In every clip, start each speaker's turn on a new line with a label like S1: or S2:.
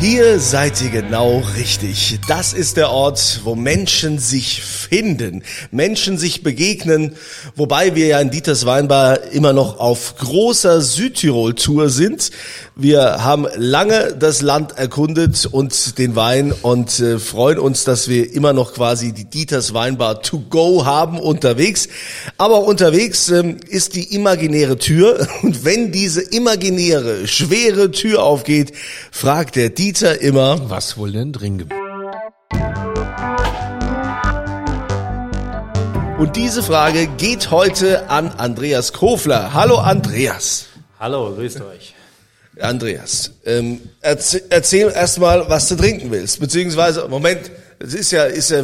S1: Hier seid ihr genau richtig. Das ist der Ort, wo Menschen sich finden, Menschen sich begegnen, wobei wir ja in Dieters Weinbar immer noch auf großer Südtirol-Tour sind. Wir haben lange das Land erkundet und den Wein und äh, freuen uns, dass wir immer noch quasi die Dieters Weinbar to go haben unterwegs. Aber unterwegs ähm, ist die imaginäre Tür und wenn diese imaginäre, schwere Tür aufgeht, fragt der Dieter immer,
S2: Was wohl denn drin gibt?
S1: und diese Frage geht heute an Andreas Kofler. Hallo Andreas.
S3: Hallo, grüßt euch.
S1: Andreas, ähm, erzähl, erzähl erstmal, was du trinken willst, beziehungsweise, Moment, es ist ja, ist ja,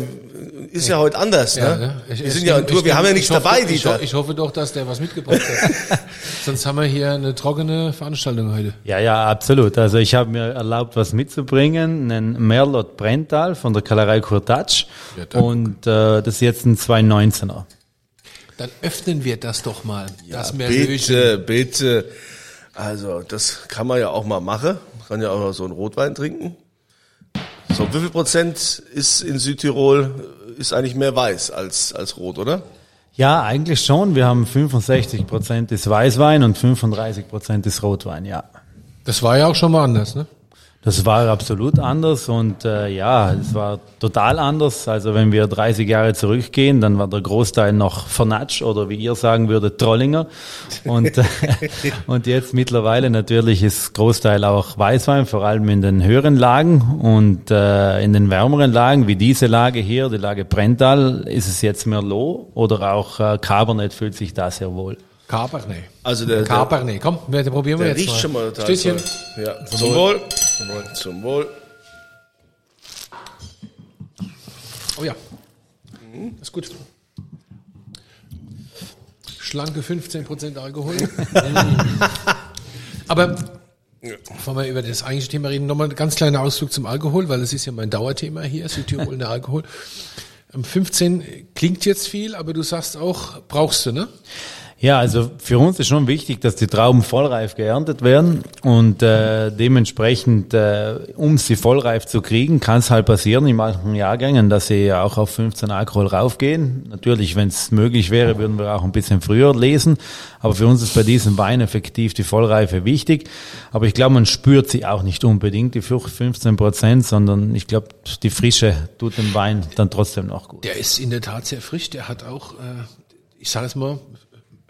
S1: ist ja heute anders, ne?
S2: Ich-
S1: wir
S2: ich-
S1: sind ja on Tour,
S2: ich-
S1: wir haben ja
S2: ich
S1: nichts
S2: hoffe,
S1: dabei,
S2: ich,
S1: Dieter.
S2: ich hoffe doch, dass der was mitgebracht hat. Sonst haben wir hier eine trockene Veranstaltung heute.
S3: Ja, ja, absolut. Also ich habe mir erlaubt, was mitzubringen. Einen Merlot Brental von der Kellerei Kurtatsch.
S2: Ja,
S3: und äh, das ist jetzt ein 219er.
S2: Dann öffnen wir das doch mal. das
S1: Bitte, bitte. Also, das kann man ja auch mal machen. Man kann ja auch so einen Rotwein trinken. So, wie viel Prozent ist in Südtirol, ist eigentlich mehr weiß als, als rot, oder?
S3: Ja, eigentlich schon. Wir haben 65 Prozent ist Weißwein und 35 Prozent ist Rotwein, ja.
S2: Das war ja auch schon mal anders, ne?
S3: Das war absolut anders und äh, ja, es war total anders. Also wenn wir 30 Jahre zurückgehen, dann war der Großteil noch Vernatsch oder wie ihr sagen würdet, Trollinger. Und, äh, und jetzt mittlerweile natürlich ist Großteil auch Weißwein, vor allem in den höheren Lagen und äh, in den wärmeren Lagen, wie diese Lage hier, die Lage Brental, ist es jetzt Merlot oder auch äh, Cabernet fühlt sich da sehr wohl.
S2: Cabernet.
S1: Also der,
S2: Cabernet. Komm, wir, probieren wir
S1: der
S2: jetzt
S1: riecht
S2: mal.
S1: schon mal total
S2: Stößchen.
S1: toll. Ja, zum Wohl. Zum Wohl. Zum Wohl.
S2: Oh ja. Ist gut. Schlanke 15% Alkohol. Aber bevor wir über das eigentliche Thema reden, nochmal ein ganz kleiner Ausflug zum Alkohol, weil es ist ja mein Dauerthema hier, Südtirol der Alkohol. Ähm, 15 klingt jetzt viel, aber du sagst auch, brauchst du, ne?
S3: Ja, also für uns ist schon wichtig, dass die Trauben vollreif geerntet werden und äh, dementsprechend, äh, um sie vollreif zu kriegen, kann es halt passieren in manchen Jahrgängen, dass sie auch auf 15 Alkohol raufgehen. Natürlich, wenn es möglich wäre, würden wir auch ein bisschen früher lesen, aber für uns ist bei diesem Wein effektiv die Vollreife wichtig. Aber ich glaube, man spürt sie auch nicht unbedingt, die 15 Prozent, sondern ich glaube, die Frische tut dem Wein dann trotzdem noch gut.
S2: Der ist in der Tat sehr frisch. Der hat auch, äh, ich sage es mal,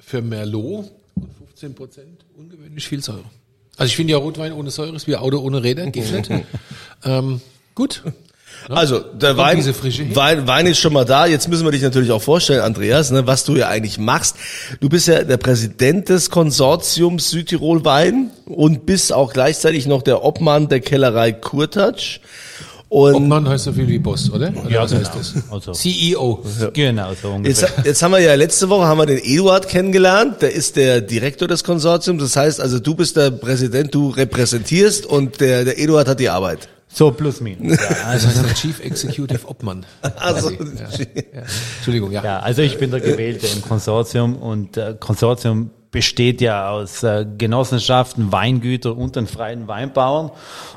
S2: für Merlot und 15 Prozent ungewöhnlich viel Säure. Also ich finde ja Rotwein ohne Säure ist wie Auto ohne Räder, geht nicht. ähm, gut.
S1: Also, der Wein. Wein, Wein ist schon mal da. Jetzt müssen wir dich natürlich auch vorstellen, Andreas, ne, was du ja eigentlich machst. Du bist ja der Präsident des Konsortiums Südtirol Wein und bist auch gleichzeitig noch der Obmann der Kellerei Kurtatsch. Und
S2: Obmann heißt so viel wie Boss, oder? oder
S3: Ja,
S2: was heißt
S3: genau.
S2: das?
S3: Also-
S2: CEO.
S3: Genau, so ungefähr.
S1: jetzt, jetzt haben wir ja letzte Woche haben wir den Eduard kennengelernt. Der ist der Direktor des Konsortiums. Das heißt also, du bist der Präsident, du repräsentierst und der, der Eduard hat die Arbeit.
S3: So plus minus. Ja,
S2: Also heißt der Chief Executive Obmann.
S1: Also,
S2: quasi. Ja. Entschuldigung, ja.
S3: Ja, also ich bin der Gewählte im Konsortium und äh, Konsortium besteht ja aus äh, Genossenschaften, Weingüter und den freien Weinbauern.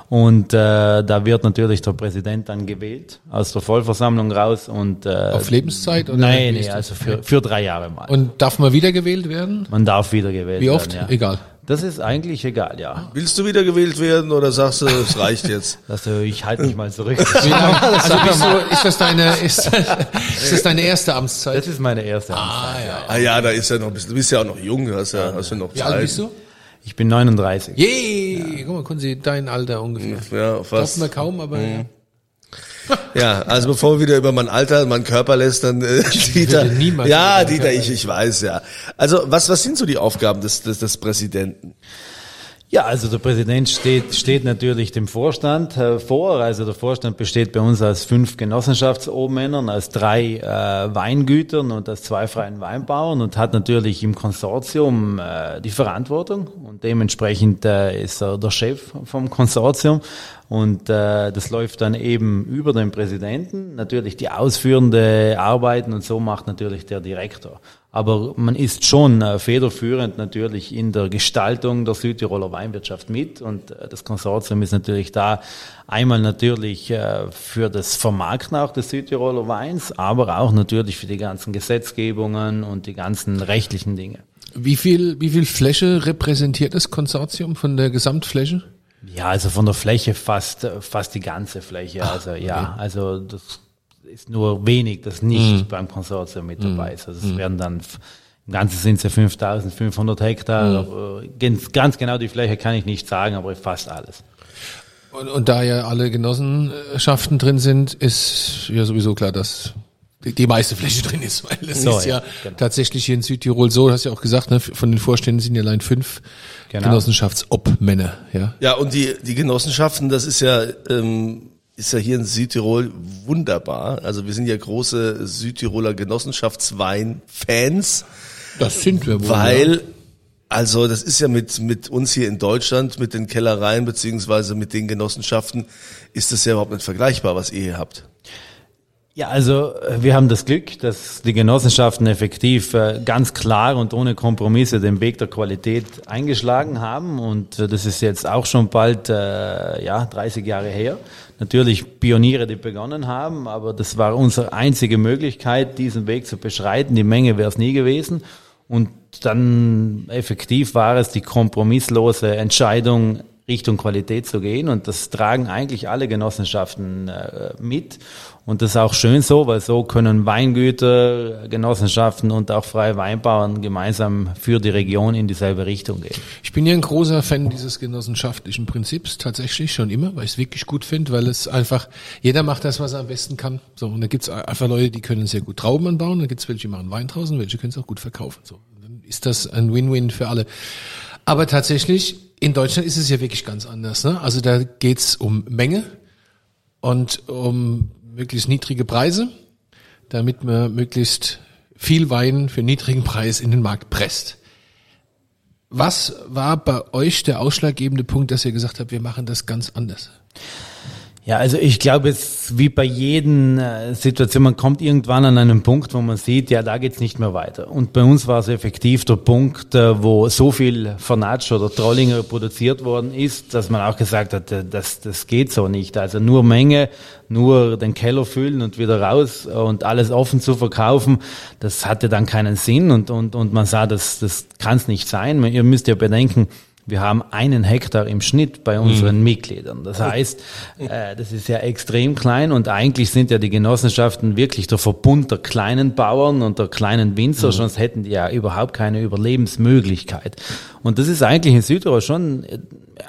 S3: Und äh, da wird natürlich der Präsident dann gewählt aus der Vollversammlung raus und äh,
S2: Auf Lebenszeit? Oder
S3: nein, nee, also für, für drei Jahre mal.
S2: Und darf man wiedergewählt werden?
S3: Man darf wiedergewählt
S2: Wie oft?
S3: werden. Ja.
S2: Egal.
S3: Das ist eigentlich egal, ja.
S1: willst du wieder gewählt werden oder sagst du, es reicht jetzt?
S3: Also ich halte mich mal zurück.
S2: Wie lange? Also bist du, ist das deine, ist, ist das deine erste Amtszeit?
S3: Das ist meine erste Amtszeit.
S2: Ah, ja.
S1: Ah ja, da ist ja noch ein bisschen, du bist ja auch noch jung, du hast ja, hast ja noch
S2: Wie
S1: Zeit.
S2: alt bist du?
S3: Ich bin 39.
S2: Je, guck mal, können Sie dein Alter ungefähr.
S1: Ja,
S2: Glaubt
S1: fast.
S2: man kaum, aber ja.
S1: Ja, also bevor wir wieder über mein Alter, mein Körper lässt, dann äh, Dieter.
S2: würde niemals
S1: Ja, Dieter, ich, ich weiß ja. Also was was sind so die Aufgaben des des, des Präsidenten?
S3: Ja, also der Präsident steht, steht natürlich dem Vorstand äh, vor. Also der Vorstand besteht bei uns aus fünf Genossenschaftsobmännern, aus drei äh, Weingütern und aus zwei freien Weinbauern und hat natürlich im Konsortium äh, die Verantwortung und dementsprechend äh, ist er der Chef vom Konsortium Und äh, das läuft dann eben über den Präsidenten. Natürlich die ausführende Arbeiten und so macht natürlich der Direktor. Aber man ist schon äh, federführend natürlich in der Gestaltung der Südtiroler Weinwirtschaft mit. Und äh, das Konsortium ist natürlich da einmal natürlich äh, für das Vermarkten auch des Südtiroler Weins, aber auch natürlich für die ganzen Gesetzgebungen und die ganzen rechtlichen Dinge.
S2: Wie viel, wie viel Fläche repräsentiert das Konsortium von der Gesamtfläche?
S3: Ja, also von der Fläche fast, fast die ganze Fläche. Ach, also ja, okay. also das ist nur wenig, das nicht mhm. beim Konsortium mit dabei ist. Also es mhm. werden dann im Ganzen sind es ja 5500 Hektar. Mhm. Ganz genau die Fläche kann ich nicht sagen, aber fast alles.
S2: Und, und da ja alle Genossenschaften drin sind, ist ja sowieso klar, dass die meiste Fläche drin ist, weil es so, ist ja, ja genau. tatsächlich hier in Südtirol so, du hast ja auch gesagt, ne, von den Vorständen sind ja allein fünf genau. Genossenschaftsobmänner, ja.
S1: Ja, und die, die Genossenschaften, das ist ja, ähm, ist ja hier in Südtirol wunderbar. Also wir sind ja große Südtiroler Genossenschaftswein-Fans.
S2: Das sind wir
S1: wohl. Weil, also das ist ja mit, mit uns hier in Deutschland, mit den Kellereien beziehungsweise mit den Genossenschaften, ist das ja überhaupt nicht vergleichbar, was ihr hier habt.
S3: Ja, also äh, wir haben das Glück, dass die Genossenschaften effektiv äh, ganz klar und ohne Kompromisse den Weg der Qualität eingeschlagen haben und äh, das ist jetzt auch schon bald ja 30 Jahre her. Natürlich Pioniere, die begonnen haben, aber das war unsere einzige Möglichkeit, diesen Weg zu beschreiten. Die Menge wäre es nie gewesen und dann effektiv war es die kompromisslose Entscheidung, Richtung Qualität zu gehen. Und das tragen eigentlich alle Genossenschaften mit. Und das ist auch schön so, weil so können Weingüter, Genossenschaften und auch freie Weinbauern gemeinsam für die Region in dieselbe Richtung gehen.
S2: Ich bin ja ein großer Fan dieses genossenschaftlichen Prinzips, tatsächlich schon immer, weil ich es wirklich gut finde, weil es einfach, jeder macht das, was er am besten kann. So, und da gibt's einfach Leute, die können sehr gut Trauben anbauen, da gibt's welche, die machen Wein draußen, welche können es auch gut verkaufen. So, dann ist das ein Win-Win für alle. Aber tatsächlich in Deutschland ist es ja wirklich ganz anders. Ne? Also da geht's um Menge und um möglichst niedrige Preise, damit man möglichst viel Wein für niedrigen Preis in den Markt presst. Was war bei euch der ausschlaggebende Punkt, dass ihr gesagt habt, wir machen das ganz anders?
S3: Ja, also ich glaube, es wie bei jeden äh, Situation, man kommt irgendwann an einen Punkt, wo man sieht, ja, da geht's nicht mehr weiter. Und bei uns war es effektiv der Punkt, äh, wo so viel Vernatsch oder Trollinger produziert worden ist, dass man auch gesagt hat, äh, das, das geht so nicht. Also nur Menge, nur den Keller füllen und wieder raus und alles offen zu verkaufen, das hatte dann keinen Sinn und, und, und man sah, das, das kann es nicht sein. Ihr müsst ja bedenken, wir haben einen Hektar im Schnitt bei unseren mhm. Mitgliedern. Das heißt, äh, das ist ja extrem klein und eigentlich sind ja die Genossenschaften wirklich der Verbund der kleinen Bauern und der kleinen Winzer, mhm. sonst hätten die ja überhaupt keine Überlebensmöglichkeit. Und das ist eigentlich in Südtirol schon äh,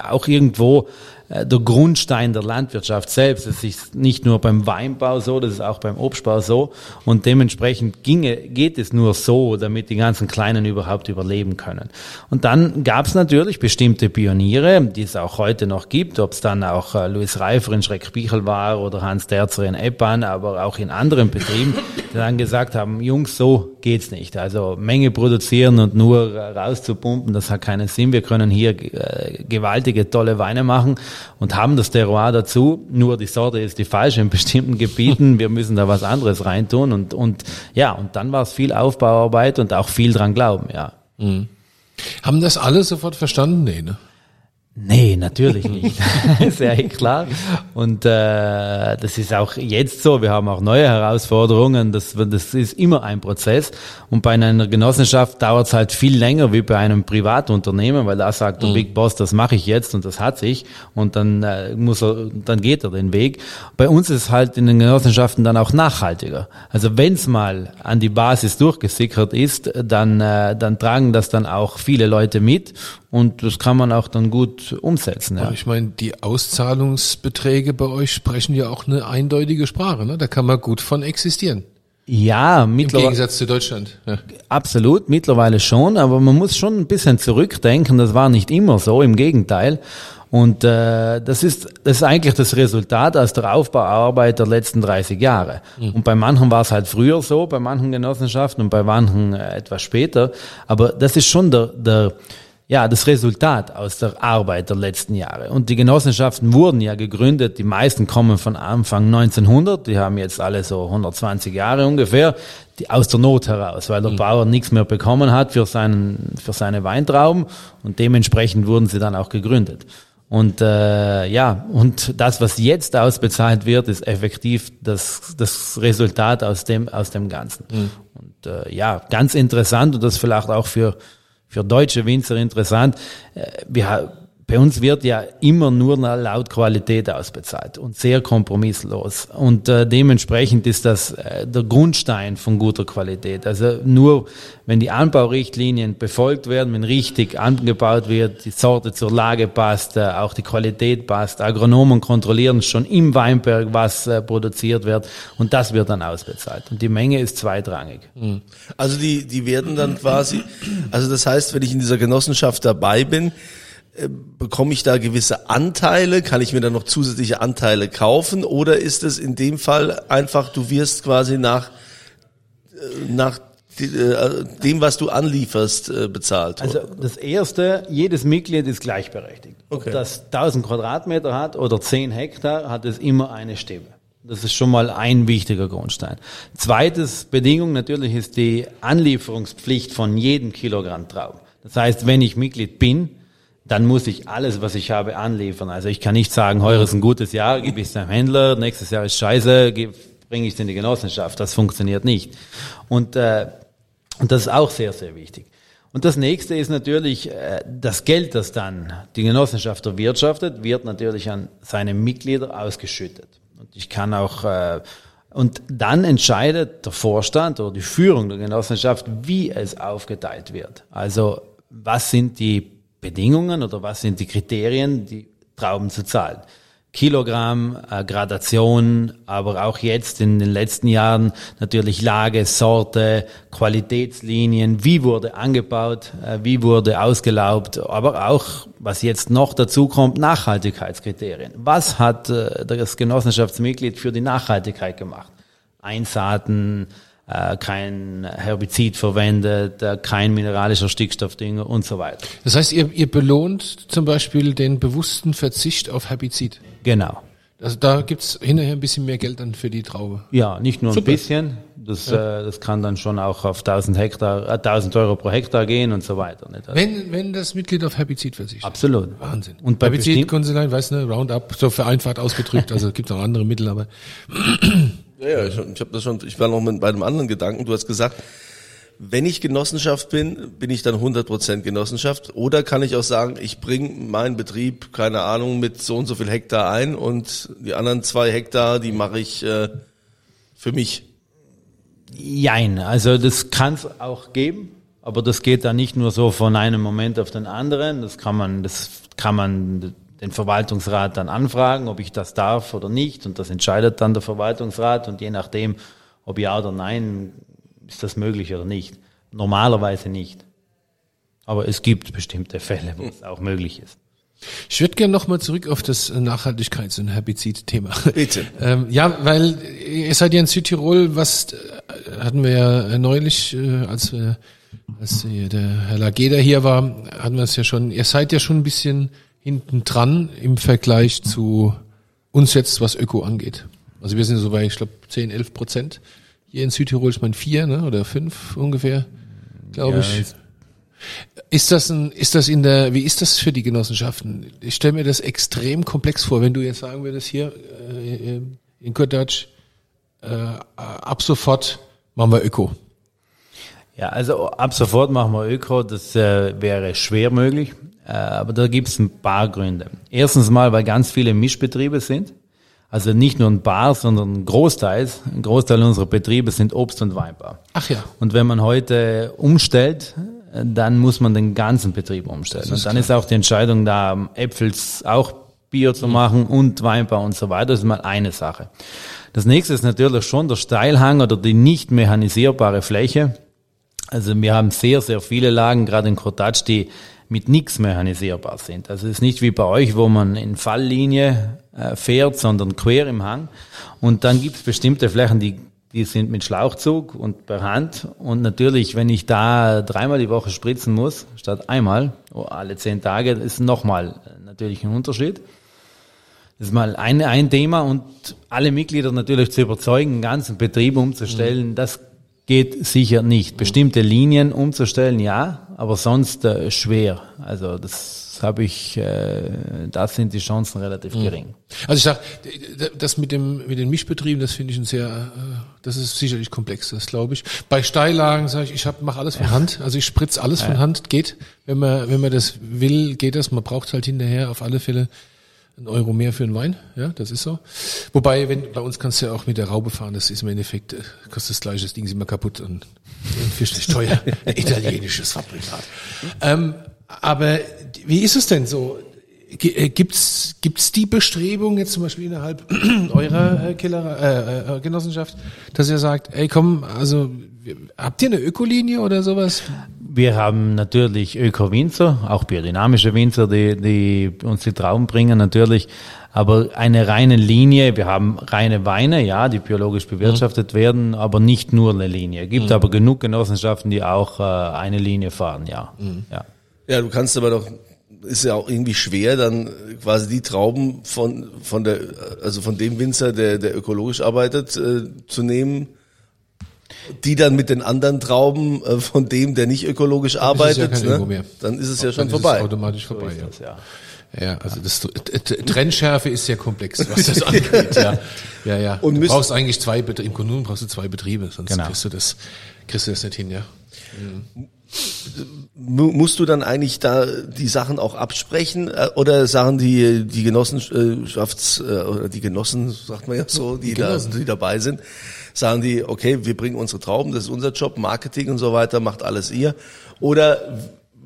S3: auch irgendwo der Grundstein der Landwirtschaft selbst. Das ist nicht nur beim Weinbau so, das ist auch beim Obstbau so. Und dementsprechend ginge, geht es nur so, damit die ganzen Kleinen überhaupt überleben können. Und dann gab es natürlich bestimmte Pioniere, die es auch heute noch gibt, ob es dann auch äh, Louis Reifer in Schreckbichel war oder Hans Derzer in Eppan, aber auch in anderen Betrieben, die dann gesagt haben, Jungs, so geht's nicht. Also Menge produzieren und nur rauszupumpen, das hat keinen Sinn. Wir können hier äh, gewaltige, tolle Weine machen und haben das Terroir dazu. Nur die Sorte ist die falsche in bestimmten Gebieten. Wir müssen da was anderes reintun und, und ja, und dann war es viel Aufbauarbeit und auch viel dran glauben, ja. Mhm.
S2: Haben das alle sofort verstanden? Nee, ne?
S3: Nee, natürlich nicht. Sehr klar. Und äh, das ist auch jetzt so. Wir haben auch neue Herausforderungen. Das, das ist immer ein Prozess. Und bei einer Genossenschaft dauert es halt viel länger wie bei einem Privatunternehmen, weil da sagt der mhm. Big Boss, das mache ich jetzt und das hat sich. Und dann äh, muss er, dann geht er den Weg. Bei uns ist halt in den Genossenschaften dann auch nachhaltiger. Also wenn es mal an die Basis durchgesickert ist, dann, äh, dann tragen das dann auch viele Leute mit und das kann man auch dann gut umsetzen. Ja.
S2: Ich meine, die Auszahlungsbeträge bei euch sprechen ja auch eine eindeutige Sprache. Ne? Da kann man gut von existieren.
S3: Ja,
S2: mittlerweile. Im Gegensatz zu Deutschland. Ja.
S3: Absolut, mittlerweile schon, aber man muss schon ein bisschen zurückdenken. Das war nicht immer so, im Gegenteil. Und äh, das, ist, das ist eigentlich das Resultat aus der Aufbauarbeit der letzten 30 Jahre. Mhm. Und bei manchen war es halt früher so, bei manchen Genossenschaften und bei manchen äh, etwas später. Aber das ist schon der, der ja, das Resultat aus der Arbeit der letzten Jahre. Und die Genossenschaften wurden ja gegründet, die meisten kommen von Anfang 1900, die haben jetzt alle so 120 Jahre ungefähr, die aus der Not heraus, weil der mhm. Bauer nichts mehr bekommen hat für, seinen, für seine Weintrauben und dementsprechend wurden sie dann auch gegründet. Und äh, ja, und das, was jetzt ausbezahlt wird, ist effektiv das, das Resultat aus dem, aus dem Ganzen. Mhm. Und äh, ja, ganz interessant und das vielleicht auch für für deutsche Winzer interessant. Äh, wir, bei uns wird ja immer nur laut Qualität ausbezahlt und sehr kompromisslos. Und äh, dementsprechend ist das äh, der Grundstein von guter Qualität. Also nur wenn die Anbaurichtlinien befolgt werden, wenn richtig angebaut wird, die Sorte zur Lage passt, äh, auch die Qualität passt, Agronomen kontrollieren schon im Weinberg, was äh, produziert wird und das wird dann ausbezahlt. Und die Menge ist zweitrangig.
S1: Hm. Also die, die werden dann quasi, also das heißt, wenn ich in dieser Genossenschaft dabei bin, bekomme ich da gewisse Anteile? Kann ich mir da noch zusätzliche Anteile kaufen? Oder ist es in dem Fall einfach, du wirst quasi nach, äh, nach äh, dem, was du anlieferst, bezahlt?
S3: Also das erste, jedes Mitglied ist gleichberechtigt. Okay. Ob das 1000 Quadratmeter hat oder 10 Hektar, hat es immer eine Stimme. Das ist schon mal ein wichtiger Grundstein. Zweites Bedingung natürlich ist die Anlieferungspflicht von jedem Kilogramm Trauben. Das heißt, wenn ich Mitglied bin, dann muss ich alles, was ich habe, anliefern. Also ich kann nicht sagen, heuer ist ein gutes Jahr, gebe ich es dem Händler, nächstes Jahr ist scheiße, bringe ich es in die Genossenschaft. Das funktioniert nicht. Und, äh, und das ist auch sehr, sehr wichtig. Und das nächste ist natürlich, äh, das Geld, das dann die Genossenschaft erwirtschaftet, wird natürlich an seine Mitglieder ausgeschüttet. Und ich kann auch, äh, und dann entscheidet der Vorstand oder die Führung der Genossenschaft, wie es aufgeteilt wird. Also was sind die Bedingungen oder was sind die Kriterien, die Trauben zu zahlen? Kilogramm, äh, Gradation, aber auch jetzt in den letzten Jahren natürlich Lage, Sorte, Qualitätslinien, wie wurde angebaut, äh, wie wurde ausgelaubt, aber auch, was jetzt noch dazu kommt, Nachhaltigkeitskriterien. Was hat äh, das Genossenschaftsmitglied für die Nachhaltigkeit gemacht? Einsaaten, kein Herbizid verwendet, äh, kein mineralischer Stickstoffdünger und so weiter.
S2: Das heißt, ihr, ihr belohnt zum Beispiel den bewussten Verzicht auf Herbizid?
S3: Genau.
S2: Also da gibt's hinterher ein bisschen mehr Geld dann für die Traube.
S3: Ja, nicht nur Super. ein bisschen. Das, ja. äh, das kann dann schon auch auf 1000 Hektar, äh, 1000 Euro pro Hektar gehen und so weiter.
S2: Nicht? Also wenn, wenn das Mitglied auf Herbizid verzichtet.
S3: Absolut.
S2: Wahnsinn. Und bei Herbizid, Konsulat, weißt du, Roundup, so vereinfacht ausgedrückt, also es gibt auch andere Mittel, aber
S1: ja, ja, ich, ich habe das schon, ich war noch mit, bei einem anderen Gedanken. Du hast gesagt, wenn ich Genossenschaft bin, bin ich dann 100% Genossenschaft oder kann ich auch sagen, ich bringe meinen Betrieb, keine Ahnung, mit so und so viel Hektar ein und die anderen zwei Hektar, die mache ich äh, für mich?
S3: Jein, also das kann es auch geben, aber das geht dann nicht nur so von einem Moment auf den anderen, das kann man, das kann man den Verwaltungsrat dann anfragen, ob ich das darf oder nicht. Und das entscheidet dann der Verwaltungsrat. Und je nachdem, ob ja oder nein, ist das möglich oder nicht. Normalerweise nicht. Aber es gibt bestimmte Fälle, wo es auch möglich ist.
S2: Ich würde gerne nochmal zurück auf das Nachhaltigkeits- und Herbizid-Thema.
S1: Bitte.
S2: ähm, ja, weil ihr seid ja in Südtirol, was äh, hatten wir ja neulich, äh, als, wir, als der Herr Lageda hier war, hatten wir es ja schon, ihr seid ja schon ein bisschen hinten dran im Vergleich zu uns jetzt, was Öko angeht. Also wir sind so bei, ich glaube, 10, 11 Prozent. Hier in Südtirol ist man vier ne, oder fünf ungefähr, glaube ja, ich. Ist das ein, ist das in der, wie ist das für die Genossenschaften? Ich stelle mir das extrem komplex vor, wenn du jetzt sagen würdest, hier äh, in Kurtatsch, äh, ab sofort machen wir Öko.
S3: Ja, also ab sofort machen wir Öko, das äh, wäre schwer möglich. Äh, aber da gibt es ein paar Gründe. Erstens mal, weil ganz viele Mischbetriebe sind. Also nicht nur ein paar, sondern ein Großteil, ein Großteil unserer Betriebe sind Obst- und Weinbar.
S2: Ach ja.
S3: Und wenn man heute umstellt, dann muss man den ganzen Betrieb umstellen. Und dann klar. ist auch die Entscheidung da, Äpfel auch Bio zu machen und Weinbau und so weiter. Das ist mal eine Sache. Das nächste ist natürlich schon der Steilhang oder die nicht mechanisierbare Fläche. Also wir haben sehr, sehr viele Lagen, gerade in Kotatsch, die mit nichts mechanisierbar sind. Also es ist nicht wie bei euch, wo man in Falllinie äh, fährt, sondern quer im Hang. Und dann gibt es bestimmte Flächen, die die sind mit Schlauchzug und per Hand. Und natürlich, wenn ich da dreimal die Woche spritzen muss, statt einmal, oh, alle zehn Tage, ist nochmal natürlich ein Unterschied. Das ist mal ein, ein Thema und alle Mitglieder natürlich zu überzeugen, einen ganzen Betrieb umzustellen, das geht sicher nicht. Bestimmte Linien umzustellen, ja, aber sonst äh, schwer. Also das habe ich, äh, da sind die Chancen relativ gering.
S2: Also ich sag, das mit dem mit den Mischbetrieben, das finde ich ein sehr, äh, das ist sicherlich komplex, das glaube ich. Bei Steillagen sage ich, ich hab, mache alles von Hand, also ich spritz alles von Hand, geht, wenn man wenn man das will, geht das. Man braucht halt hinterher auf alle Fälle ein Euro mehr für einen Wein, ja, das ist so. Wobei, wenn bei uns kannst du ja auch mit der Raube fahren, das ist im Endeffekt, äh, kostet das gleiche, das Ding ist immer kaputt und, und fürchterlich teuer. Ein italienisches Fabrikat. Ähm, aber wie ist es denn so? Äh, Gibt's gibt's die Bestrebung jetzt zum Beispiel innerhalb eurer äh, Keller, äh, Genossenschaft, dass ihr sagt, ey komm, also habt ihr eine Ökolinie oder sowas?
S3: Wir haben natürlich Öko-Winzer, auch biodynamische Winzer, die, die uns die Trauben bringen natürlich. Aber eine reine Linie, wir haben reine Weine, ja, die biologisch bewirtschaftet werden, aber nicht nur eine Linie. Gibt aber genug Genossenschaften, die auch äh, eine Linie fahren, ja. ja.
S1: Ja, du kannst aber doch, ist ja auch irgendwie schwer, dann quasi die Trauben von, von der, also von dem Winzer, der, der ökologisch arbeitet, äh, zu nehmen, die dann mit den anderen Trauben äh, von dem, der nicht ökologisch
S2: ist es
S1: arbeitet,
S2: ja kein
S1: ne? Dann ist es ja schon
S2: Dann ist
S1: vorbei.
S2: Es automatisch vorbei, ja.
S3: Das, ja.
S2: Ja, also das T- T- Trennschärfe ist sehr komplex, was das angeht. Ja, ja, ja.
S1: Und
S2: du brauchst eigentlich zwei Betriebe. Im Grunde brauchst du zwei Betriebe, sonst
S3: Genau.
S2: kriegst du das, kriegst du das nicht hin, ja.
S1: Mu- Musst du dann eigentlich da die Sachen auch absprechen äh, oder sagen die die Genossenschafts äh, oder die Genossen sagt man ja so, die da
S2: Genossen.
S1: die dabei sind, sagen die okay, wir bringen unsere Trauben, das ist unser Job, Marketing und so weiter, macht alles ihr oder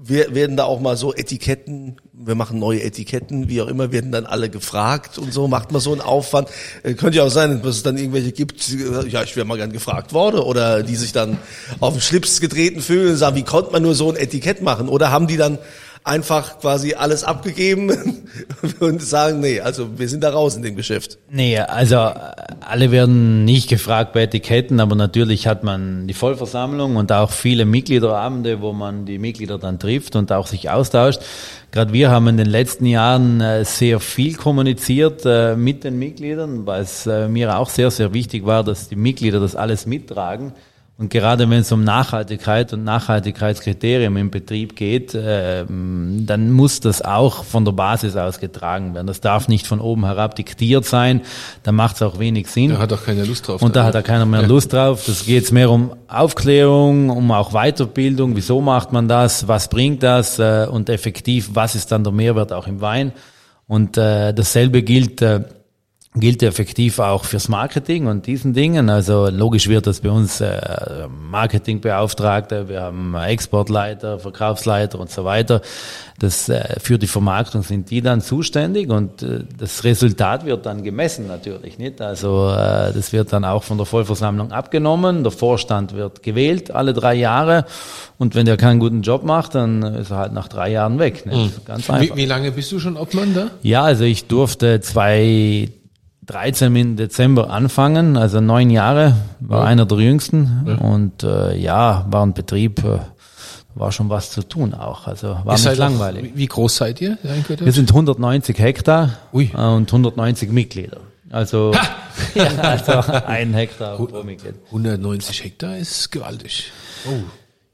S1: wir werden da auch mal so Etiketten, wir machen neue Etiketten, wie auch immer, werden dann alle gefragt und so, macht man so einen Aufwand. Äh, könnte ja auch sein, dass es dann irgendwelche gibt, äh, ja, ich wäre mal gern gefragt worden, oder die sich dann auf den Schlips getreten fühlen und sagen, wie konnte man nur so ein Etikett machen? Oder haben die dann einfach quasi alles abgegeben und sagen, nee, also wir sind da raus in dem Geschäft.
S3: Nee, also äh, alle werden nicht gefragt bei Etiketten, aber natürlich hat man die Vollversammlung und auch viele Mitgliederabende, wo man die Mitglieder dann trifft und auch sich austauscht. Gerade wir haben in den letzten Jahren äh, sehr viel kommuniziert äh, mit den Mitgliedern, weil es mir auch sehr, sehr wichtig war, dass die Mitglieder das alles mittragen. Und gerade wenn es um Nachhaltigkeit und Nachhaltigkeitskriterien im Betrieb geht, ähm, dann muss das auch von der Basis aus getragen werden. Das darf nicht von oben herab diktiert sein. Da macht es auch wenig Sinn.
S2: Da hat auch keiner Lust drauf.
S3: Und da hat da keiner mehr Lust drauf. Das geht mehr um Aufklärung, um auch Weiterbildung. Wieso macht man das? Was bringt das? Äh, Und effektiv, was ist dann der Mehrwert auch im Wein? Und äh, dasselbe gilt äh, gilt effektiv auch fürs Marketing und diesen Dingen. Also logisch wird das bei uns äh, Marketingbeauftragte, wir haben Exportleiter, Verkaufsleiter und so weiter. Das äh, für die Vermarktung sind die dann zuständig und äh, das Resultat wird dann gemessen natürlich nicht. Also äh, das wird dann auch von der Vollversammlung abgenommen. Der Vorstand wird gewählt alle drei Jahre und wenn der keinen guten Job macht, dann ist er halt nach drei Jahren weg. Nicht? Ganz einfach.
S2: Wie, wie lange bist du schon Obmann da?
S3: Ja, also ich durfte 2013 im Dezember anfangen, also neun Jahre, war einer der jüngsten und äh, ja, war ein Betrieb, äh, war schon was zu tun auch, also war
S2: Ihr
S3: nicht
S2: seid auch-
S3: langweilig.
S2: Wie, groß seid ihr?
S3: Wir sind 190 Hektar
S2: Ui.
S3: äh, und 190 Mitglieder. Also, ja, also ein Hektar pro Mitglied.
S2: 190 Hektar ist gewaltig. Oh.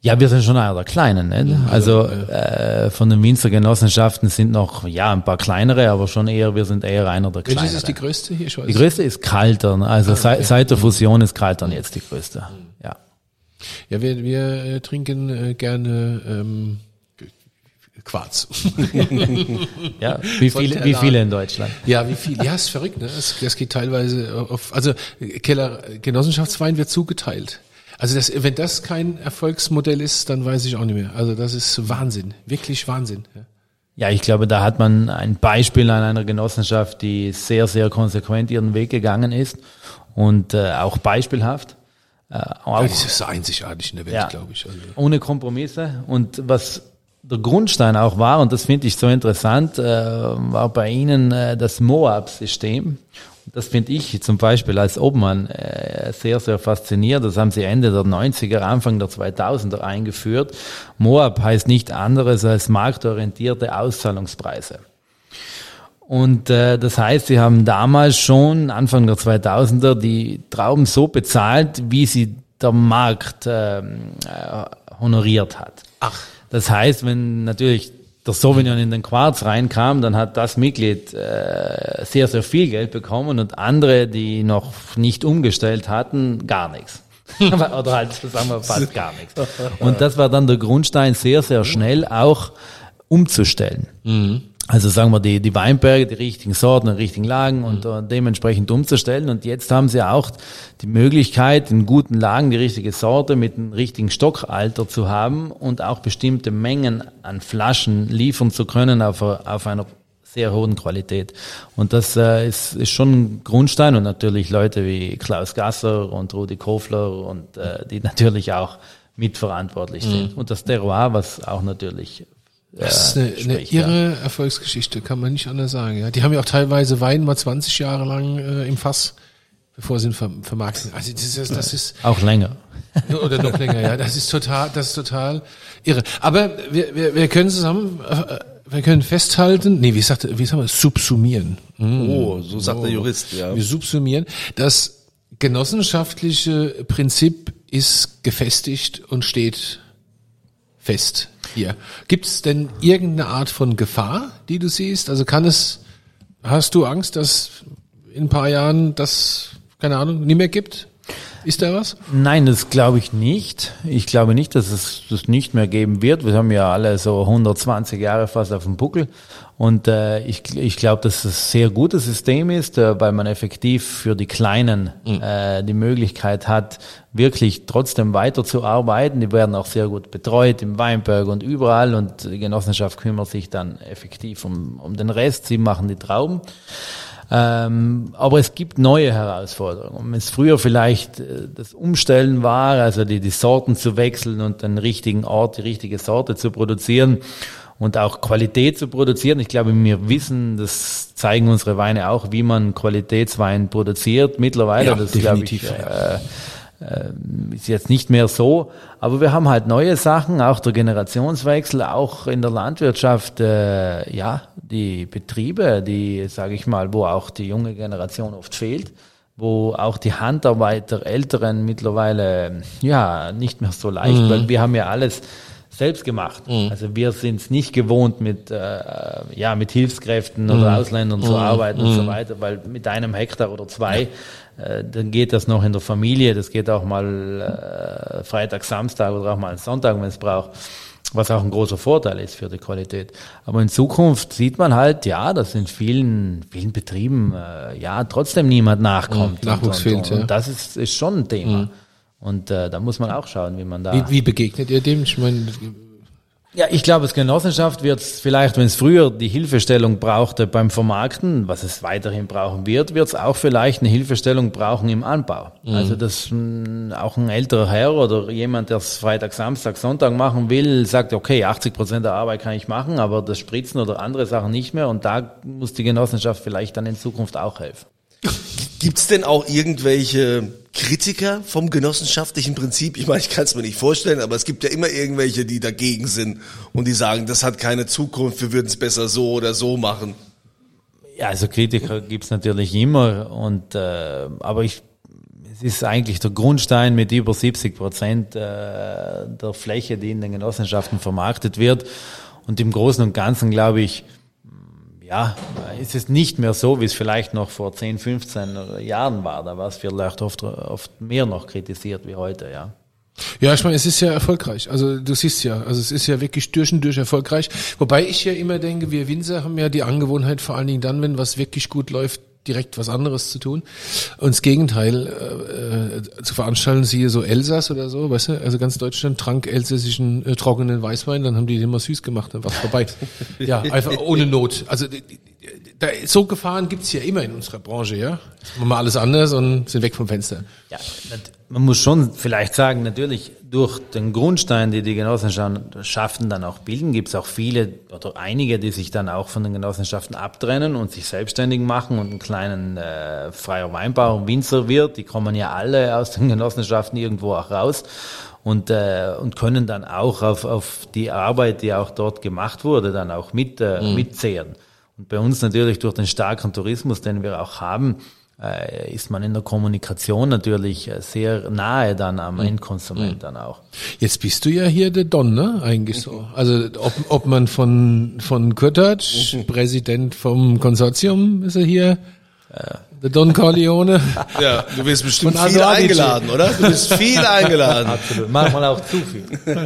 S3: Ja, wir sind schon einer der Kleinen. Nicht? Also äh, von den Winzer Genossenschaften sind noch ja ein paar kleinere, aber schon eher, wir sind eher einer der
S2: Welches
S3: kleineren.
S2: ist die größte hier? Weiß.
S3: Die größte ist Kaltern, also seit, seit der Fusion ist Kaltern jetzt die größte. Ja.
S2: Ja, wir, wir äh, trinken äh, gerne ähm, Quarz.
S3: ja. Wie viele, wie viele in Deutschland?
S2: ja, wie viel? Ja, ist verrückt, ne? Das, das geht teilweise auf, also Keller Genossenschaftswein wird zugeteilt. Also das, wenn das kein Erfolgsmodell ist, dann weiß ich auch nicht mehr. Also das ist Wahnsinn, wirklich Wahnsinn. Ja.
S3: Ja, ich glaube, da hat man ein Beispiel an einer Genossenschaft, die sehr, sehr konsequent ihren Weg gegangen ist und äh, auch beispielhaft. Äh, auch
S2: Ja, das ist einzigartig in der Welt,
S3: Ja.
S2: glaube ich. Also.
S3: ohne Kompromisse. Und was der Grundstein auch war, und das finde ich so interessant, äh, war bei Ihnen äh, das Moab-System. Das finde ich zum Beispiel als Obmann äh, sehr, sehr faszinierend. Das haben sie Ende der 90er, Anfang der 2000er eingeführt. Moab heißt nicht anderes als marktorientierte Auszahlungspreise. Und äh, das heißt, sie haben damals schon, Anfang der 2000er, die Trauben so bezahlt, wie sie der Markt äh, äh, honoriert hat. Ach. Das heißt, wenn natürlich der Sauvignon in den Quarz reinkam, dann hat das Mitglied äh, sehr, sehr viel Geld bekommen und andere, die noch nicht umgestellt hatten, gar nichts. Oder halt, fast gar nichts. Und das war dann der Grundstein, sehr, sehr schnell auch umzustellen. Mhm. Also sagen wir die, die Weinberge, die richtigen Sorten, die richtigen Lagen und uh, dementsprechend umzustellen. Und jetzt haben sie auch die Möglichkeit, in guten Lagen die richtige Sorte mit dem richtigen Stockalter zu haben und auch bestimmte Mengen an Flaschen liefern zu können auf, auf einer sehr hohen Qualität. Und das äh, ist, ist schon ein Grundstein und natürlich Leute wie Klaus Gasser und Rudi Kofler und äh, die natürlich auch mitverantwortlich sind. Mhm. Und das Terroir, was auch natürlich
S2: das ist eine, eine irre ja. Erfolgsgeschichte, kann man nicht anders sagen. Ja, die haben ja auch teilweise Wein mal 20 Jahre lang äh, im Fass, bevor sie ihn ver vermarkten. Also das ist, das ist
S3: auch länger
S2: oder noch länger. Ja, das ist total, das ist total irre. Aber wir, wir, wir können zusammen, äh, wir können festhalten. Nee, wie sagt, wie sagen wir, subsumieren.
S1: Mm. Oh, so sagt oh. der Jurist. Ja.
S2: Wir subsumieren. Das genossenschaftliche Prinzip ist gefestigt und steht fest hier. Gibt es denn irgendeine Art von Gefahr, die du siehst? Also kann es, hast du Angst, dass in ein paar Jahren das, keine Ahnung, nie mehr gibt? Ist da was?
S3: Nein, das glaube ich nicht. Ich glaube nicht, dass es das nicht mehr geben wird. Wir haben ja alle so 120 Jahre fast auf dem Buckel. Und äh, ich, ich glaube, dass es ein sehr gutes System ist, äh, weil man effektiv für die Kleinen mhm. äh, die Möglichkeit hat, wirklich trotzdem weiterzuarbeiten. Die werden auch sehr gut betreut im Weinberg und überall. Und die Genossenschaft kümmert sich dann effektiv um, um den Rest. Sie machen die Trauben. Ähm, aber es gibt neue Herausforderungen. Wenn es früher vielleicht äh, das Umstellen war, also die, die Sorten zu wechseln und den richtigen Ort, die richtige Sorte zu produzieren und auch Qualität zu produzieren. Ich glaube, wir wissen, das zeigen unsere Weine auch, wie man Qualitätswein produziert mittlerweile. Ja, das definitiv. glaube ich, äh, äh, ist jetzt nicht mehr so, aber wir haben halt neue Sachen, auch der Generationswechsel, auch in der Landwirtschaft, äh, ja, die Betriebe, die, sage ich mal, wo auch die junge Generation oft fehlt, wo auch die Handarbeit der Älteren mittlerweile, ja, nicht mehr so leicht, mhm. weil wir haben ja alles selbst gemacht. Mhm. Also wir sind es nicht gewohnt, mit, äh, ja, mit Hilfskräften mhm. oder Ausländern zu mhm. arbeiten und so mhm. weiter, weil mit einem Hektar oder zwei äh, dann geht das noch in der Familie, das geht auch mal äh, Freitag, Samstag oder auch mal Sonntag, wenn es braucht, was auch ein großer Vorteil ist für die Qualität. Aber in Zukunft sieht man halt, ja, dass in vielen, vielen Betrieben äh, ja trotzdem niemand nachkommt.
S2: Mhm, Nachwuchs fehlt,
S3: ja. Und das ist, ist schon ein Thema. Mhm. Und äh, da muss man auch schauen, wie man da.
S2: Wie, wie begegnet ihr dem? Ich meine,
S3: ja, ich glaube, als Genossenschaft wird es vielleicht, wenn es früher die Hilfestellung brauchte beim Vermarkten, was es weiterhin brauchen wird, wird es auch vielleicht eine Hilfestellung brauchen im Anbau. Mhm. Also dass mh, auch ein älterer Herr oder jemand, der es Freitag, Samstag, Sonntag machen will, sagt, okay, 80 Prozent der Arbeit kann ich machen, aber das Spritzen oder andere Sachen nicht mehr. Und da muss die Genossenschaft vielleicht dann in Zukunft auch helfen.
S1: Gibt's denn auch irgendwelche Kritiker vom genossenschaftlichen Prinzip? Ich meine, ich kann es mir nicht vorstellen, aber es gibt ja immer irgendwelche, die dagegen sind und die sagen, das hat keine Zukunft, wir würden es besser so oder so machen.
S3: Ja, also Kritiker gibt's natürlich immer und äh, aber ich es ist eigentlich der Grundstein mit über 70 Prozent äh, der Fläche, die in den Genossenschaften vermarktet wird. Und im Großen und Ganzen glaube ich, ja, ist es nicht mehr so, wie es vielleicht noch vor 10, 15 Jahren war. Da war es vielleicht oft, oft mehr noch kritisiert wie heute, ja.
S2: Ja, ich meine, es ist ja erfolgreich. Also du siehst ja, also es ist ja wirklich durch und durch erfolgreich. Wobei ich ja immer denke, wir Winzer haben ja die Angewohnheit, vor allen Dingen dann, wenn was wirklich gut läuft, direkt was anderes zu tun. Und das Gegenteil äh, äh, zu veranstalten, siehe so Elsass oder so, weißt du, also ganz Deutschland trank elsässischen äh, trockenen Weißwein, dann haben die den immer süß gemacht, dann war's vorbei. ja, einfach ohne Not. Also da, so Gefahren gibt's ja immer in unserer Branche, ja. Machen wir alles anders und sind weg vom Fenster.
S3: Ja, man muss schon vielleicht sagen, natürlich durch den Grundstein, die die Genossenschaften dann auch bilden, gibt es auch viele oder einige, die sich dann auch von den Genossenschaften abtrennen und sich selbstständig machen und einen kleinen äh, freier Weinbau, Winzer wird. Die kommen ja alle aus den Genossenschaften irgendwo auch raus und, äh, und können dann auch auf, auf die Arbeit, die auch dort gemacht wurde, dann auch mit, äh, mhm. mitzehren. Und bei uns natürlich durch den starken Tourismus, den wir auch haben, äh, ist man in der Kommunikation natürlich äh, sehr nahe dann am mhm. Endkonsument mhm. dann auch.
S2: Jetzt bist du ja hier der Don, ne? Eigentlich so. Also ob, ob man von von Kurtatsch, mhm. Präsident vom Konsortium, ist er hier. Ja. Der Don Corleone.
S1: Ja, du wirst bestimmt viel eingeladen, oder? Du bist viel eingeladen.
S3: Absolut. Manchmal auch zu viel.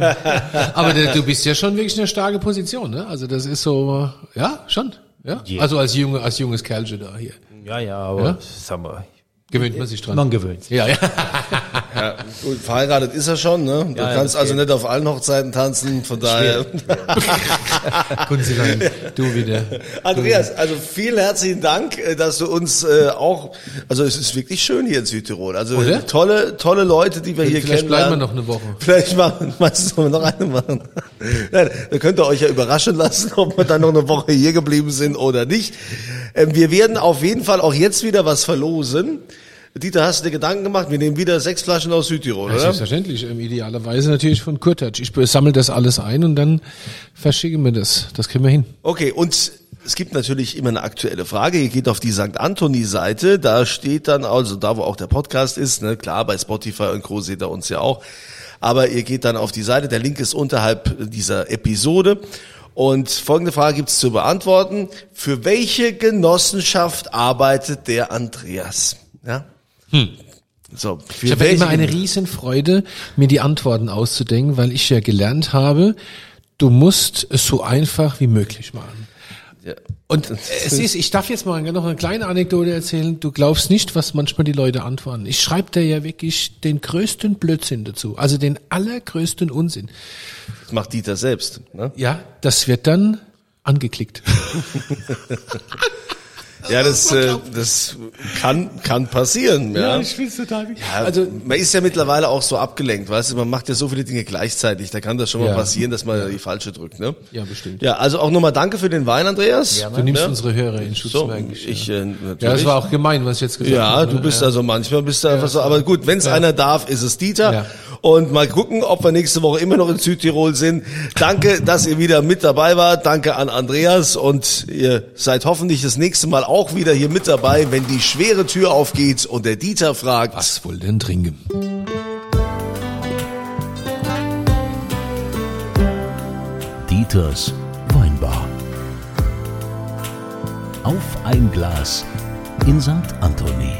S2: Aber der, du bist ja schon wirklich eine starke Position, ne? Also das ist so, ja, schon. Ja? Yeah. Also als junge, als junges Kerlchen da hier.
S3: Ja, ja, aber ja? sagen wir,
S2: gewöhnt man sich dran.
S3: Man gewöhnt
S2: sich. Ja, ja.
S1: ja gut, verheiratet ist er schon, ne? Du ja, kannst also geht. nicht auf allen Hochzeiten tanzen, von daher.
S2: Kunzilein, du wieder.
S1: Andreas, also vielen herzlichen Dank, äh, dass du uns äh, auch, also es ist wirklich schön hier in Südtirol. Also Oder? tolle, tolle Leute, die wir hier
S2: Vielleicht
S1: kennen.
S2: Vielleicht bleiben wir noch eine Woche.
S1: Vielleicht machen, meinst du, wir noch eine machen? Nein, da könnt ihr euch ja überraschen lassen, ob wir dann noch eine Woche hier geblieben sind oder nicht. Ähm, wir werden auf jeden Fall auch jetzt wieder was verlosen. Dieter, hast du dir Gedanken gemacht? Wir nehmen wieder sechs Flaschen aus Südtirol, ja, oder?
S2: Selbstverständlich. Ähm, idealerweise natürlich von Kurtatsch. Ich sammle das alles ein und dann verschicke mir das. Das kriegen wir hin.
S1: Okay, und es gibt natürlich immer eine aktuelle Frage. Ihr geht auf die St. Anthony-Seite. Da steht dann also, da wo auch der Podcast ist, ne, klar, bei Spotify und Co. seht ihr uns ja auch. Aber ihr geht dann auf die Seite. Der Link ist unterhalb dieser Episode. Und folgende Frage gibt's zu beantworten. Für welche Genossenschaft arbeitet der Andreas? Ja? Hm.
S2: So, ich habe immer eine Riesenfreude, mir die Antworten auszudenken, weil ich ja gelernt habe, du musst es so einfach wie möglich machen. Ja. Und es ist, ich darf jetzt mal noch eine kleine Anekdote erzählen. Du glaubst nicht, was manchmal die Leute antworten. Ich schreibe dir ja wirklich den größten Blödsinn dazu, also den allergrößten Unsinn.
S1: Das macht Dieter selbst. Ne?
S2: Ja, das wird dann angeklickt.
S1: Ja, das, äh, das kann, kann passieren. Ja, ja
S2: ich finde total
S1: wichtig. Ja, also, man ist ja mittlerweile auch so abgelenkt, weißt du, man macht ja so viele Dinge gleichzeitig, da kann das schon mal ja. passieren, dass man die falsche drückt, ne?
S2: Ja, bestimmt.
S1: Ja, also auch nochmal danke für den Wein, Andreas.
S2: Ja, du nimmst unsere Hörer in Schutz
S1: so, eigentlich. Ich, äh,
S2: natürlich. Ja, das war auch gemein, was ich jetzt gesagt
S1: ja, habe. Ja, du bist also manchmal bist du einfach so, aber gut, wenn es einer darf, ist es Dieter. Ja. Und mal gucken, ob wir nächste Woche immer noch in Südtirol sind. Danke, dass ihr wieder mit dabei wart. Danke an Andreas und ihr seid hoffentlich das nächste Mal auch wieder hier mit dabei, wenn die schwere Tür aufgeht und der Dieter fragt,
S2: was wohl denn trinken?
S4: Dieters Weinbar. Auf ein Glas in St. Anthony.